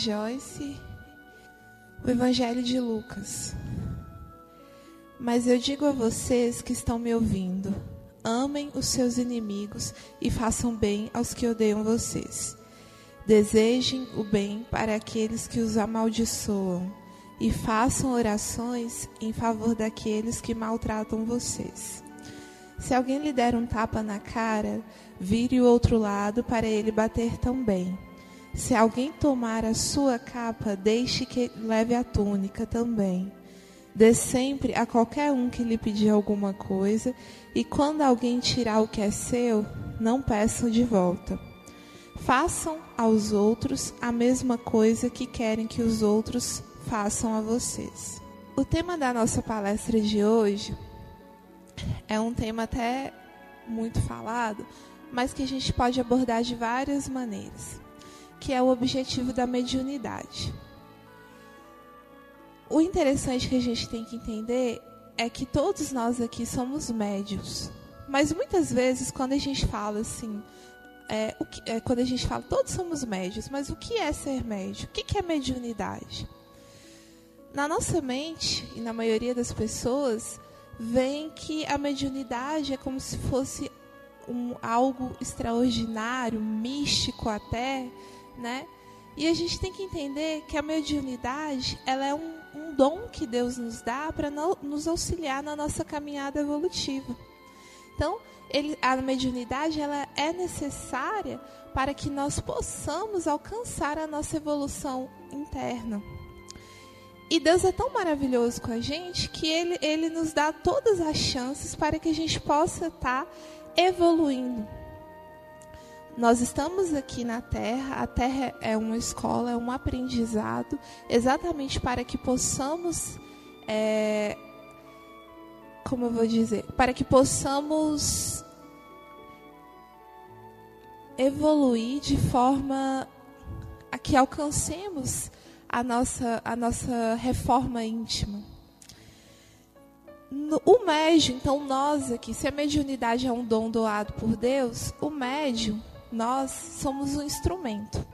Joyce. O Evangelho de Lucas. Mas eu digo a vocês que estão me ouvindo: amem os seus inimigos e façam bem aos que odeiam vocês. Desejem o bem para aqueles que os amaldiçoam e façam orações em favor daqueles que maltratam vocês. Se alguém lhe der um tapa na cara, vire o outro lado para ele bater também. Se alguém tomar a sua capa, deixe que leve a túnica também. Dê sempre a qualquer um que lhe pedir alguma coisa, e quando alguém tirar o que é seu, não peçam de volta. Façam aos outros a mesma coisa que querem que os outros façam a vocês. O tema da nossa palestra de hoje é um tema até muito falado, mas que a gente pode abordar de várias maneiras, que é o objetivo da mediunidade. O interessante que a gente tem que entender é que todos nós aqui somos médios, mas muitas vezes quando a gente fala assim, é, que, é, quando a gente fala todos somos médios, mas o que é ser médio? O que, que é mediunidade? Na nossa mente e na maioria das pessoas, vem que a mediunidade é como se fosse um, algo extraordinário, místico até, né? E a gente tem que entender que a mediunidade ela é um, um dom que Deus nos dá para no, nos auxiliar na nossa caminhada evolutiva. Então, ele, a mediunidade ela é necessária para que nós possamos alcançar a nossa evolução interna. E Deus é tão maravilhoso com a gente que ele, ele nos dá todas as chances para que a gente possa estar tá evoluindo. Nós estamos aqui na Terra, a Terra é uma escola, é um aprendizado, exatamente para que possamos, é, como eu vou dizer, para que possamos evoluir de forma a que alcancemos a nossa, a nossa reforma íntima. O médium, então nós aqui, se a mediunidade é um dom doado por Deus, o médium, nós somos um instrumento.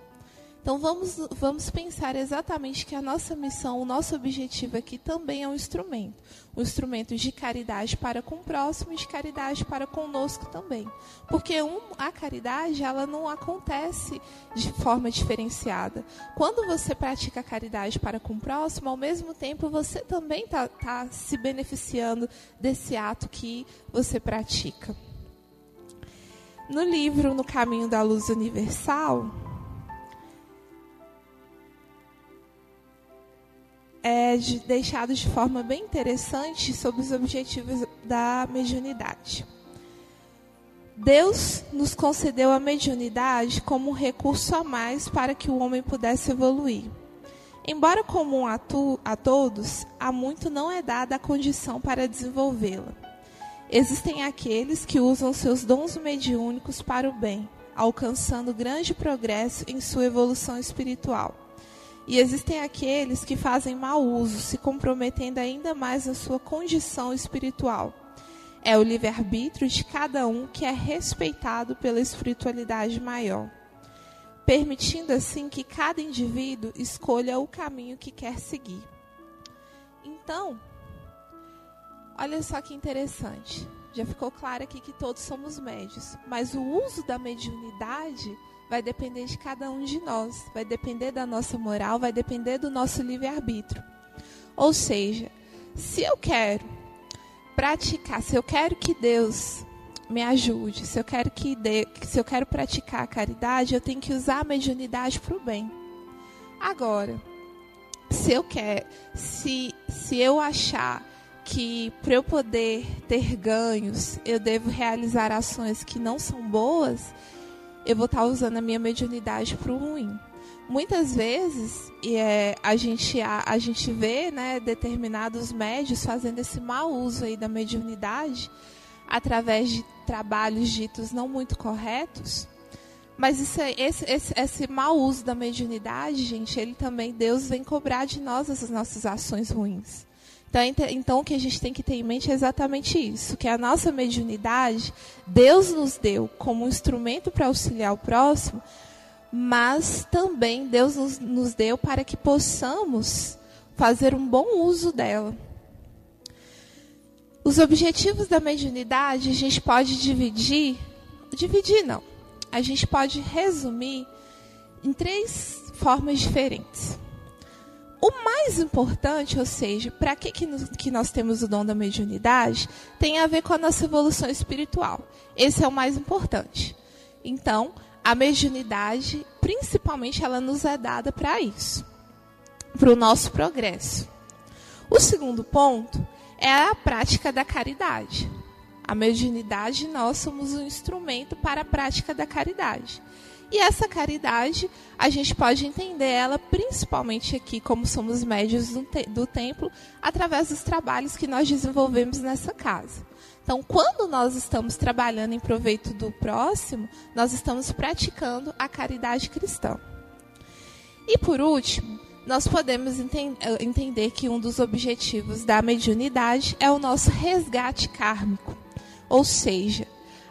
Então vamos, vamos pensar exatamente que a nossa missão, o nosso objetivo aqui também é um instrumento. Um instrumento de caridade para com o próximo e de caridade para conosco também. Porque um, a caridade ela não acontece de forma diferenciada. Quando você pratica a caridade para com o próximo, ao mesmo tempo você também está tá se beneficiando desse ato que você pratica. No livro No Caminho da Luz Universal, é de, deixado de forma bem interessante sobre os objetivos da mediunidade. Deus nos concedeu a mediunidade como um recurso a mais para que o homem pudesse evoluir. Embora comum a, tu, a todos, a muito não é dada a condição para desenvolvê-la. Existem aqueles que usam seus dons mediúnicos para o bem, alcançando grande progresso em sua evolução espiritual. E existem aqueles que fazem mau uso, se comprometendo ainda mais na sua condição espiritual. É o livre-arbítrio de cada um que é respeitado pela espiritualidade maior, permitindo assim que cada indivíduo escolha o caminho que quer seguir. Então, olha só que interessante. Já ficou claro aqui que todos somos médios, mas o uso da mediunidade vai depender de cada um de nós, vai depender da nossa moral, vai depender do nosso livre-arbítrio. Ou seja, se eu quero praticar, se eu quero que Deus me ajude, se eu quero que se eu quero praticar a caridade, eu tenho que usar a mediunidade para o bem. Agora, se eu quero, se se eu achar que para eu poder ter ganhos, eu devo realizar ações que não são boas, eu vou estar tá usando a minha mediunidade para o ruim. Muitas vezes e é, a, gente, a, a gente vê né, determinados médios fazendo esse mau uso aí da mediunidade através de trabalhos ditos não muito corretos. Mas isso, esse, esse, esse mau uso da mediunidade, gente, ele também, Deus vem cobrar de nós essas nossas ações ruins. Então, então, o que a gente tem que ter em mente é exatamente isso: que a nossa mediunidade, Deus nos deu como um instrumento para auxiliar o próximo, mas também Deus nos, nos deu para que possamos fazer um bom uso dela. Os objetivos da mediunidade a gente pode dividir, dividir não, a gente pode resumir em três formas diferentes. O mais importante, ou seja, para que, que nós temos o dom da mediunidade, tem a ver com a nossa evolução espiritual. Esse é o mais importante. Então, a mediunidade, principalmente, ela nos é dada para isso, para o nosso progresso. O segundo ponto é a prática da caridade. A mediunidade, nós somos um instrumento para a prática da caridade. E essa caridade, a gente pode entender ela principalmente aqui, como somos médios do, te do templo, através dos trabalhos que nós desenvolvemos nessa casa. Então, quando nós estamos trabalhando em proveito do próximo, nós estamos praticando a caridade cristã. E por último, nós podemos enten eh, entender que um dos objetivos da mediunidade é o nosso resgate kármico, ou seja,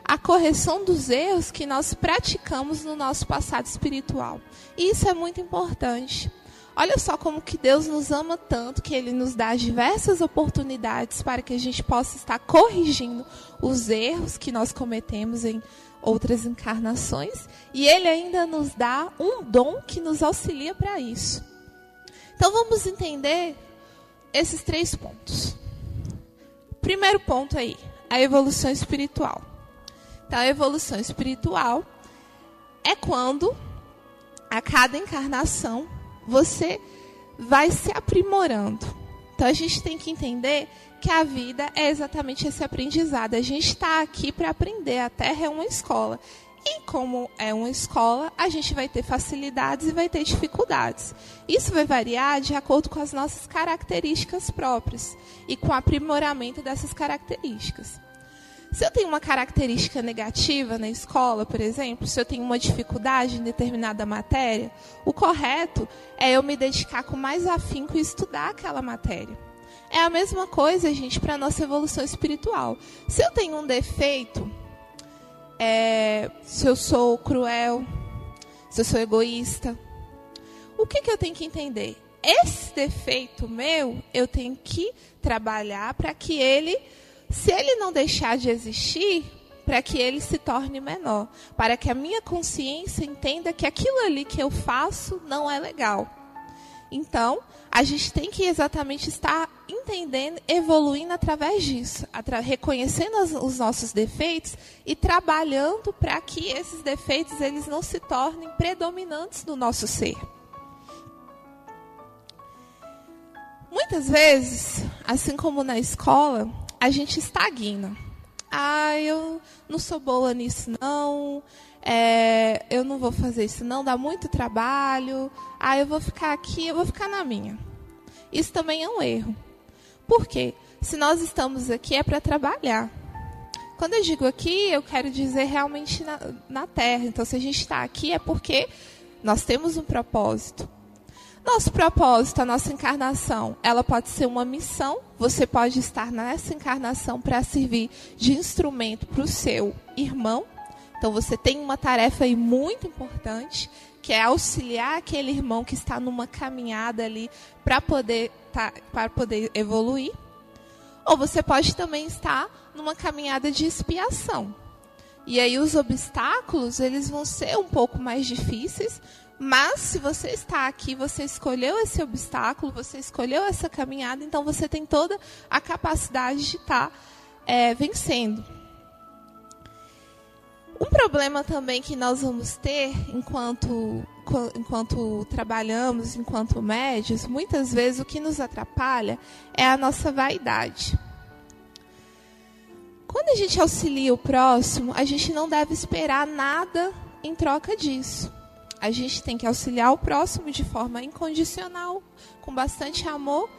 a correção dos erros que nós praticamos no nosso passado espiritual. E isso é muito importante. Olha só como que Deus nos ama tanto que ele nos dá diversas oportunidades para que a gente possa estar corrigindo os erros que nós cometemos em outras encarnações, e ele ainda nos dá um dom que nos auxilia para isso. Então vamos entender esses três pontos. Primeiro ponto aí, a evolução espiritual. Então, a evolução espiritual é quando, a cada encarnação, você vai se aprimorando. Então, a gente tem que entender que a vida é exatamente esse aprendizado. A gente está aqui para aprender. A Terra é uma escola. E como é uma escola, a gente vai ter facilidades e vai ter dificuldades. Isso vai variar de acordo com as nossas características próprias e com o aprimoramento dessas características. Se eu tenho uma característica negativa na escola, por exemplo, se eu tenho uma dificuldade em determinada matéria, o correto é eu me dedicar com mais afinco e estudar aquela matéria. É a mesma coisa, gente, para a nossa evolução espiritual. Se eu tenho um defeito, é, se eu sou cruel, se eu sou egoísta, o que, que eu tenho que entender? Esse defeito meu, eu tenho que trabalhar para que ele se ele não deixar de existir, para que ele se torne menor, para que a minha consciência entenda que aquilo ali que eu faço não é legal. Então, a gente tem que exatamente estar entendendo, evoluindo através disso, atra reconhecendo as, os nossos defeitos e trabalhando para que esses defeitos eles não se tornem predominantes no nosso ser. Muitas vezes, assim como na escola, a gente estagna. Ah, eu não sou boa nisso, não. É, eu não vou fazer isso, não. Dá muito trabalho. Ah, eu vou ficar aqui, eu vou ficar na minha. Isso também é um erro. Por quê? Se nós estamos aqui é para trabalhar. Quando eu digo aqui, eu quero dizer realmente na, na Terra. Então, se a gente está aqui é porque nós temos um propósito. Nosso propósito, a nossa encarnação, ela pode ser uma missão. Você pode estar nessa encarnação para servir de instrumento para o seu irmão. Então você tem uma tarefa aí muito importante, que é auxiliar aquele irmão que está numa caminhada ali para poder tá, para poder evoluir. Ou você pode também estar numa caminhada de expiação. E aí os obstáculos, eles vão ser um pouco mais difíceis, mas se você está aqui, você escolheu esse obstáculo, você escolheu essa caminhada, então você tem toda a capacidade de estar é, vencendo. Um problema também que nós vamos ter enquanto, enquanto trabalhamos, enquanto médios, muitas vezes o que nos atrapalha é a nossa vaidade. Quando a gente auxilia o próximo, a gente não deve esperar nada em troca disso. A gente tem que auxiliar o próximo de forma incondicional, com bastante amor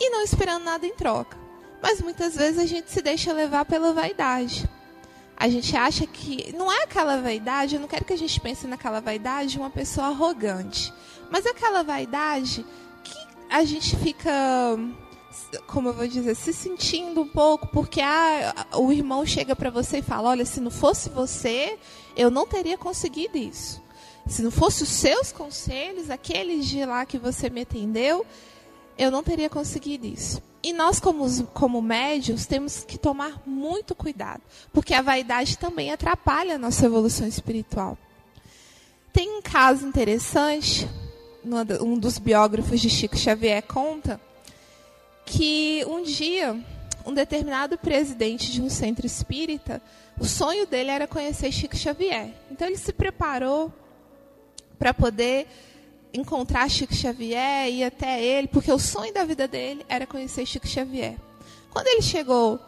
e não esperando nada em troca. Mas muitas vezes a gente se deixa levar pela vaidade. A gente acha que não é aquela vaidade, eu não quero que a gente pense naquela vaidade de uma pessoa arrogante, mas aquela vaidade que a gente fica como eu vou dizer, se sentindo um pouco, porque ah, o irmão chega para você e fala: Olha, se não fosse você, eu não teria conseguido isso. Se não fosse os seus conselhos, aqueles de lá que você me atendeu, eu não teria conseguido isso. E nós, como, como médios, temos que tomar muito cuidado, porque a vaidade também atrapalha a nossa evolução espiritual. Tem um caso interessante, um dos biógrafos de Chico Xavier conta, que um dia um determinado presidente de um centro espírita, o sonho dele era conhecer Chico Xavier. Então ele se preparou para poder encontrar Chico Xavier, ir até ele, porque o sonho da vida dele era conhecer Chico Xavier. Quando ele chegou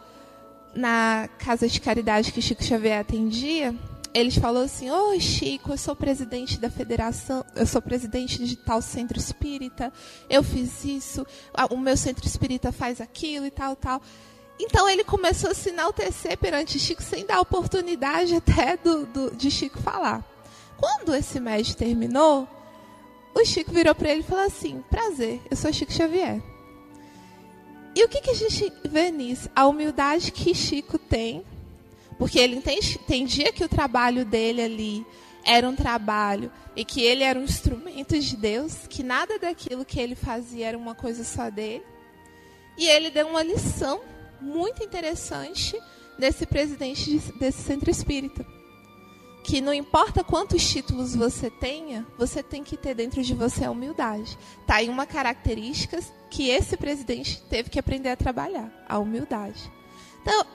na casa de caridade que Chico Xavier atendia, ele falou assim: Oi, Chico, eu sou presidente da federação, eu sou presidente de tal centro espírita, eu fiz isso, o meu centro espírita faz aquilo e tal, tal. Então ele começou a se enaltecer perante Chico sem dar oportunidade até do, do de Chico falar. Quando esse médico terminou, o Chico virou para ele e falou assim: Prazer, eu sou Chico Xavier. E o que, que a gente vê nisso? A humildade que Chico tem, porque ele entendia que o trabalho dele ali era um trabalho e que ele era um instrumento de Deus, que nada daquilo que ele fazia era uma coisa só dele. E ele deu uma lição muito interessante nesse presidente desse centro espírita que não importa quantos títulos você tenha, você tem que ter dentro de você a humildade. Tá aí uma característica que esse presidente teve que aprender a trabalhar, a humildade. Então,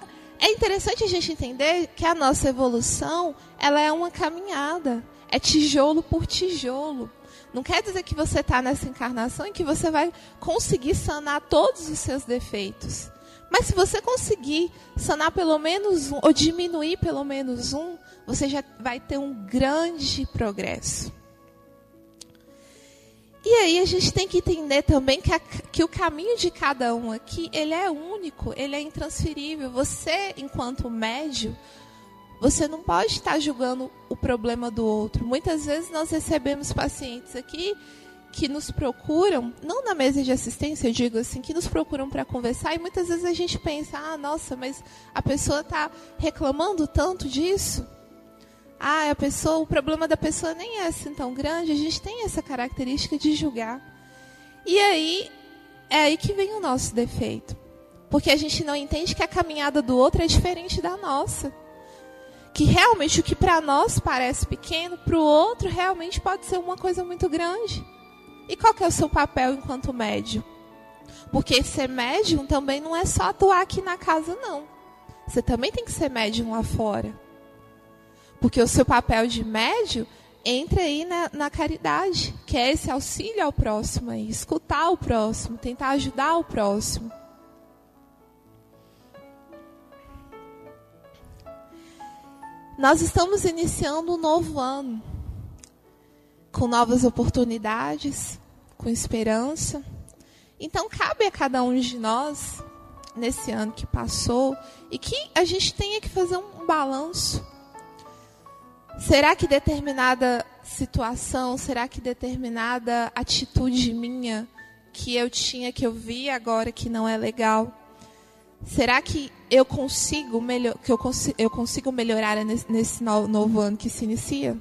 é interessante a gente entender que a nossa evolução, ela é uma caminhada, é tijolo por tijolo. Não quer dizer que você está nessa encarnação e que você vai conseguir sanar todos os seus defeitos. Mas se você conseguir sanar pelo menos um, ou diminuir pelo menos um, você já vai ter um grande progresso. E aí a gente tem que entender também que, a, que o caminho de cada um aqui, ele é único, ele é intransferível. Você, enquanto médio, você não pode estar julgando o problema do outro. Muitas vezes nós recebemos pacientes aqui que nos procuram, não na mesa de assistência, eu digo assim, que nos procuram para conversar e muitas vezes a gente pensa, ah, nossa, mas a pessoa está reclamando tanto disso ah, a pessoa, o problema da pessoa nem é assim tão grande, a gente tem essa característica de julgar. E aí é aí que vem o nosso defeito. Porque a gente não entende que a caminhada do outro é diferente da nossa. Que realmente o que para nós parece pequeno, para o outro realmente pode ser uma coisa muito grande. E qual que é o seu papel enquanto médium? Porque ser médium também não é só atuar aqui na casa, não. Você também tem que ser médium lá fora. Porque o seu papel de médio entra aí na, na, caridade, que é esse auxílio ao próximo, aí, escutar o próximo, tentar ajudar o próximo. Nós estamos iniciando um novo ano, com novas oportunidades, com esperança. Então, cabe a cada um de nós, nesse ano que passou, e que a gente tenha que fazer um balanço Será que determinada situação, será que determinada atitude minha que eu tinha, que eu vi agora que não é legal, será que eu consigo, melhor, que eu, eu consigo melhorar nesse novo ano que se inicia?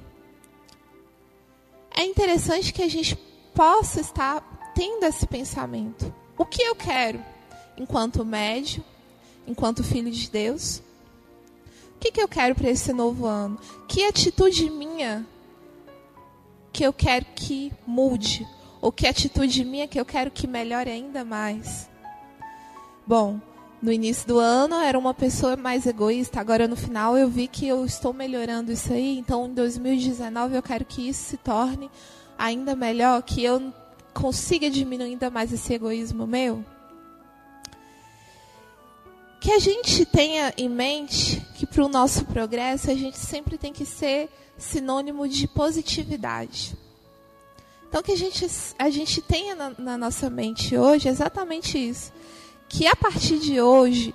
É interessante que a gente possa estar tendo esse pensamento. O que eu quero enquanto médio, enquanto filho de Deus? O que, que eu quero para esse novo ano? Que atitude minha que eu quero que mude? Ou que atitude minha que eu quero que melhore ainda mais? Bom, no início do ano era uma pessoa mais egoísta, agora no final eu vi que eu estou melhorando isso aí, então em 2019 eu quero que isso se torne ainda melhor, que eu consiga diminuir ainda mais esse egoísmo meu que a gente tenha em mente que para o nosso progresso a gente sempre tem que ser sinônimo de positividade. Então que a gente, a gente tenha na, na nossa mente hoje exatamente isso. Que a partir de hoje,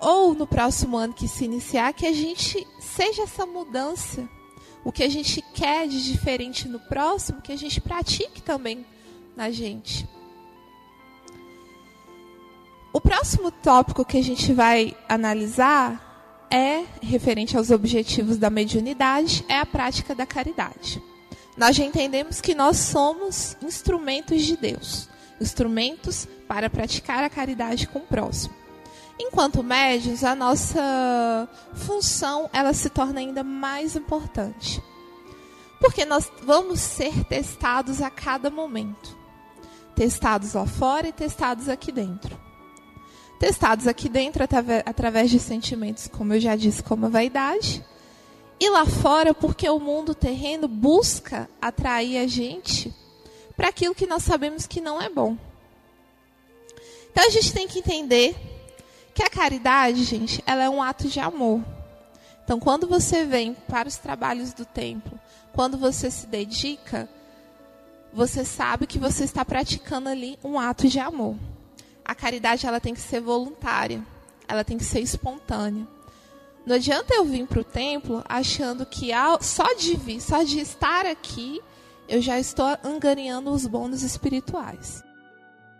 ou no próximo ano que se iniciar, que a gente seja essa mudança. O que a gente quer de diferente no próximo, que a gente pratique também na gente. O próximo tópico que a gente vai analisar é referente aos objetivos da mediunidade, é a prática da caridade. nós já entendemos que nós somos instrumentos de Deus, instrumentos para praticar a caridade com o próximo. Enquanto médios, a nossa função ela se torna ainda mais importante. Porque nós vamos ser testados a cada momento. Testados lá fora e testados aqui dentro. Testados aqui dentro através de sentimentos, como eu já disse, como a vaidade, e lá fora, porque o mundo terreno busca atrair a gente para aquilo que nós sabemos que não é bom. Então a gente tem que entender que a caridade, gente, ela é um ato de amor. Então, quando você vem para os trabalhos do templo, quando você se dedica, você sabe que você está praticando ali um ato de amor. A caridade ela tem que ser voluntária, ela tem que ser espontânea. Não adianta eu vir para o templo achando que só de vir, só de estar aqui, eu já estou angariando os bônus espirituais.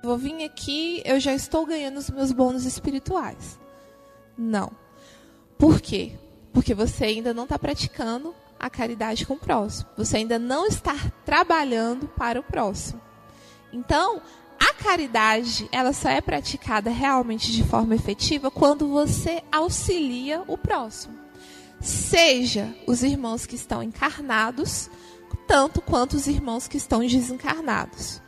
Vou vir aqui, eu já estou ganhando os meus bônus espirituais. Não. Por quê? Porque você ainda não está praticando a caridade com o próximo. Você ainda não está trabalhando para o próximo. Então, a caridade, ela só é praticada realmente de forma efetiva quando você auxilia o próximo. Seja os irmãos que estão encarnados, tanto quanto os irmãos que estão desencarnados.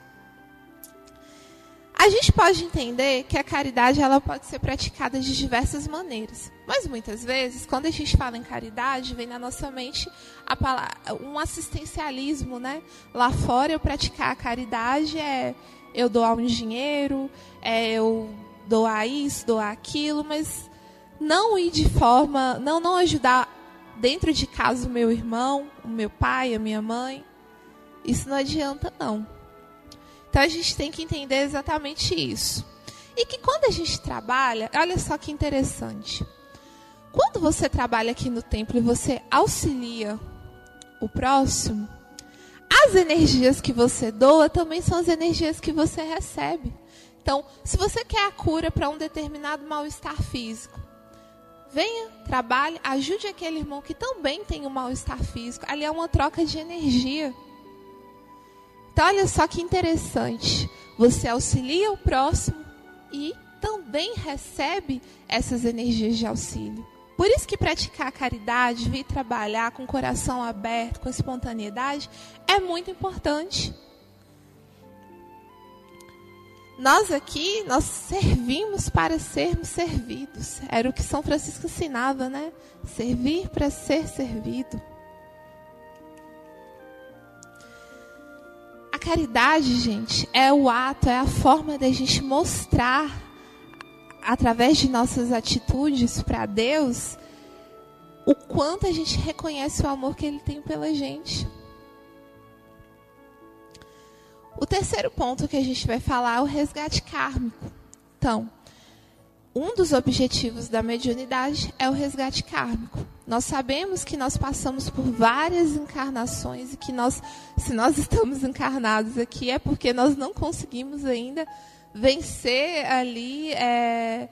A gente pode entender que a caridade ela pode ser praticada de diversas maneiras, mas muitas vezes, quando a gente fala em caridade, vem na nossa mente palavra, um assistencialismo, né? Lá fora, eu praticar a caridade é eu doar um dinheiro, é, eu doar isso, doar aquilo, mas não ir de forma, não não ajudar dentro de casa o meu irmão, o meu pai, a minha mãe. Isso não adianta não. Então a gente tem que entender exatamente isso. E que quando a gente trabalha, olha só que interessante. Quando você trabalha aqui no templo e você auxilia o próximo, as energias que você doa também são as energias que você recebe. Então, se você quer a cura para um determinado mal-estar físico, venha, trabalhe, ajude aquele irmão que também tem um mal-estar físico. Ali é uma troca de energia. Então, olha só que interessante. Você auxilia o próximo e também recebe essas energias de auxílio. Por isso que praticar a caridade, vir trabalhar com o coração aberto, com espontaneidade, é muito importante. Nós aqui, nós servimos para sermos servidos. Era o que São Francisco ensinava, né? Servir para ser servido. A caridade, gente, é o ato, é a forma da gente mostrar através de nossas atitudes para Deus, o quanto a gente reconhece o amor que Ele tem pela gente. O terceiro ponto que a gente vai falar é o resgate kármico. Então, um dos objetivos da mediunidade é o resgate kármico. Nós sabemos que nós passamos por várias encarnações e que nós, se nós estamos encarnados aqui, é porque nós não conseguimos ainda vencer ali é,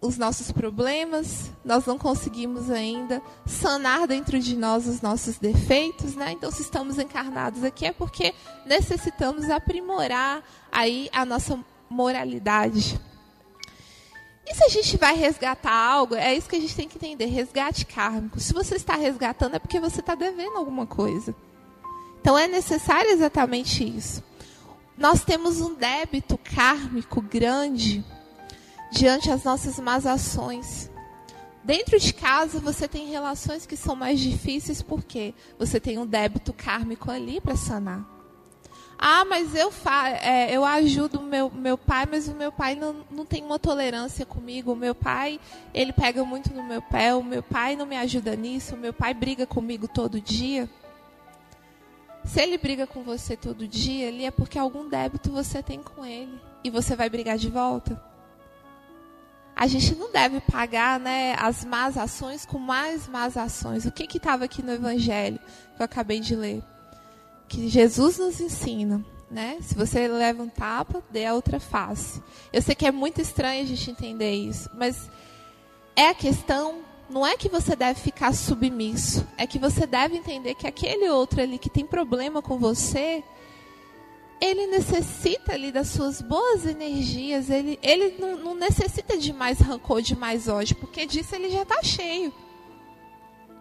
os nossos problemas, nós não conseguimos ainda sanar dentro de nós os nossos defeitos, né? Então, se estamos encarnados aqui é porque necessitamos aprimorar aí a nossa moralidade. E se a gente vai resgatar algo, é isso que a gente tem que entender, resgate kármico. Se você está resgatando é porque você está devendo alguma coisa. Então é necessário exatamente isso nós temos um débito kármico grande diante das nossas más ações. Dentro de casa você tem relações que são mais difíceis porque você tem um débito kármico ali para sanar. Ah, mas eu, é, eu ajudo meu, meu pai, mas o meu pai não, não tem uma tolerância comigo. O meu pai, ele pega muito no meu pé. O meu pai não me ajuda nisso. O meu pai briga comigo todo dia. Se ele briga com você todo dia, ali é porque algum débito você tem com ele e você vai brigar de volta. A gente não deve pagar, né, as más ações com mais más ações. O que estava aqui no Evangelho que eu acabei de ler? Que Jesus nos ensina, né? Se você leva um tapa, dê a outra face. Eu sei que é muito estranho a gente entender isso, mas é a questão não é que você deve ficar submisso, é que você deve entender que aquele outro ali que tem problema com você, ele necessita ali das suas boas energias, ele, ele não, não necessita de mais rancor, de mais ódio, porque disso ele já está cheio.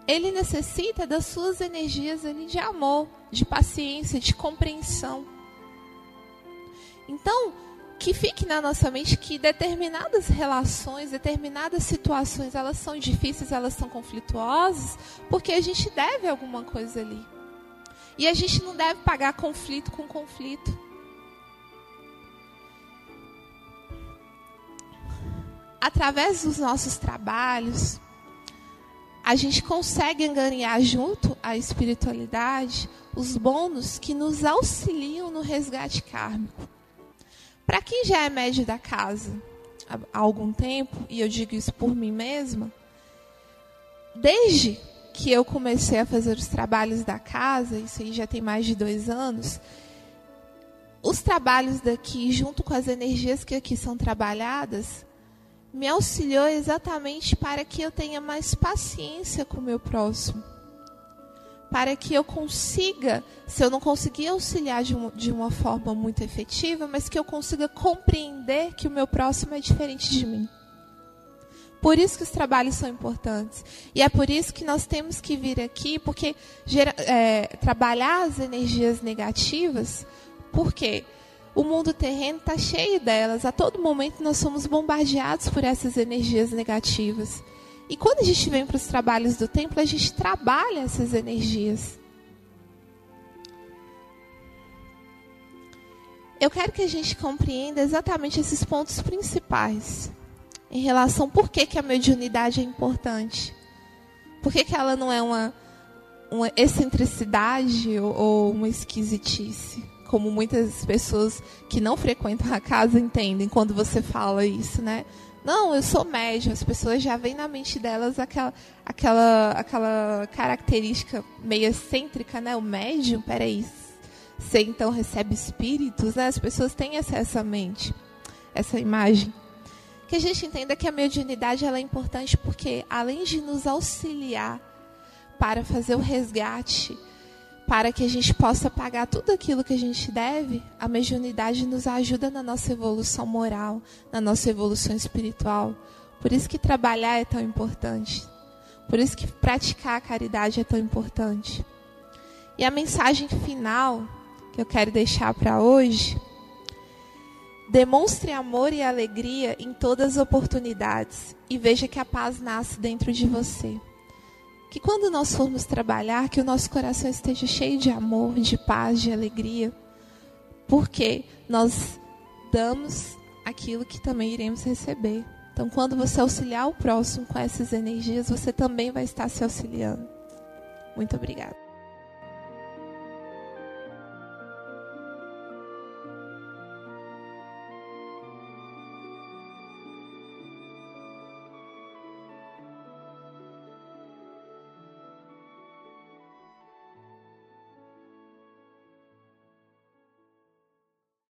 Ele necessita das suas energias ali de amor, de paciência, de compreensão. Então, que fique na nossa mente que determinadas relações, determinadas situações, elas são difíceis, elas são conflituosas, porque a gente deve alguma coisa ali. E a gente não deve pagar conflito com conflito. Através dos nossos trabalhos, a gente consegue angariar junto à espiritualidade os bônus que nos auxiliam no resgate kármico. Para quem já é médio da casa há algum tempo, e eu digo isso por mim mesma, desde que eu comecei a fazer os trabalhos da casa, isso aí já tem mais de dois anos, os trabalhos daqui, junto com as energias que aqui são trabalhadas, me auxiliou exatamente para que eu tenha mais paciência com o meu próximo para que eu consiga, se eu não conseguir auxiliar de, um, de uma forma muito efetiva, mas que eu consiga compreender que o meu próximo é diferente de mim. Por isso que os trabalhos são importantes. E é por isso que nós temos que vir aqui, porque gera, é, trabalhar as energias negativas, porque o mundo terreno está cheio delas. A todo momento nós somos bombardeados por essas energias negativas. E quando a gente vem para os trabalhos do templo, a gente trabalha essas energias. Eu quero que a gente compreenda exatamente esses pontos principais em relação por que, que a mediunidade é importante. Por que, que ela não é uma, uma excentricidade ou, ou uma esquisitice, como muitas pessoas que não frequentam a casa entendem quando você fala isso, né? Não, eu sou médium. As pessoas já veem na mente delas aquela, aquela, aquela característica meio excêntrica, né? O médium, peraí, você então recebe espíritos, né? As pessoas têm essa, essa mente, essa imagem. Que a gente entenda que a mediunidade ela é importante porque, além de nos auxiliar para fazer o resgate para que a gente possa pagar tudo aquilo que a gente deve, a mediunidade nos ajuda na nossa evolução moral, na nossa evolução espiritual. Por isso que trabalhar é tão importante. Por isso que praticar a caridade é tão importante. E a mensagem final que eu quero deixar para hoje: demonstre amor e alegria em todas as oportunidades e veja que a paz nasce dentro de você. Que quando nós formos trabalhar, que o nosso coração esteja cheio de amor, de paz, de alegria, porque nós damos aquilo que também iremos receber. Então, quando você auxiliar o próximo com essas energias, você também vai estar se auxiliando. Muito obrigada.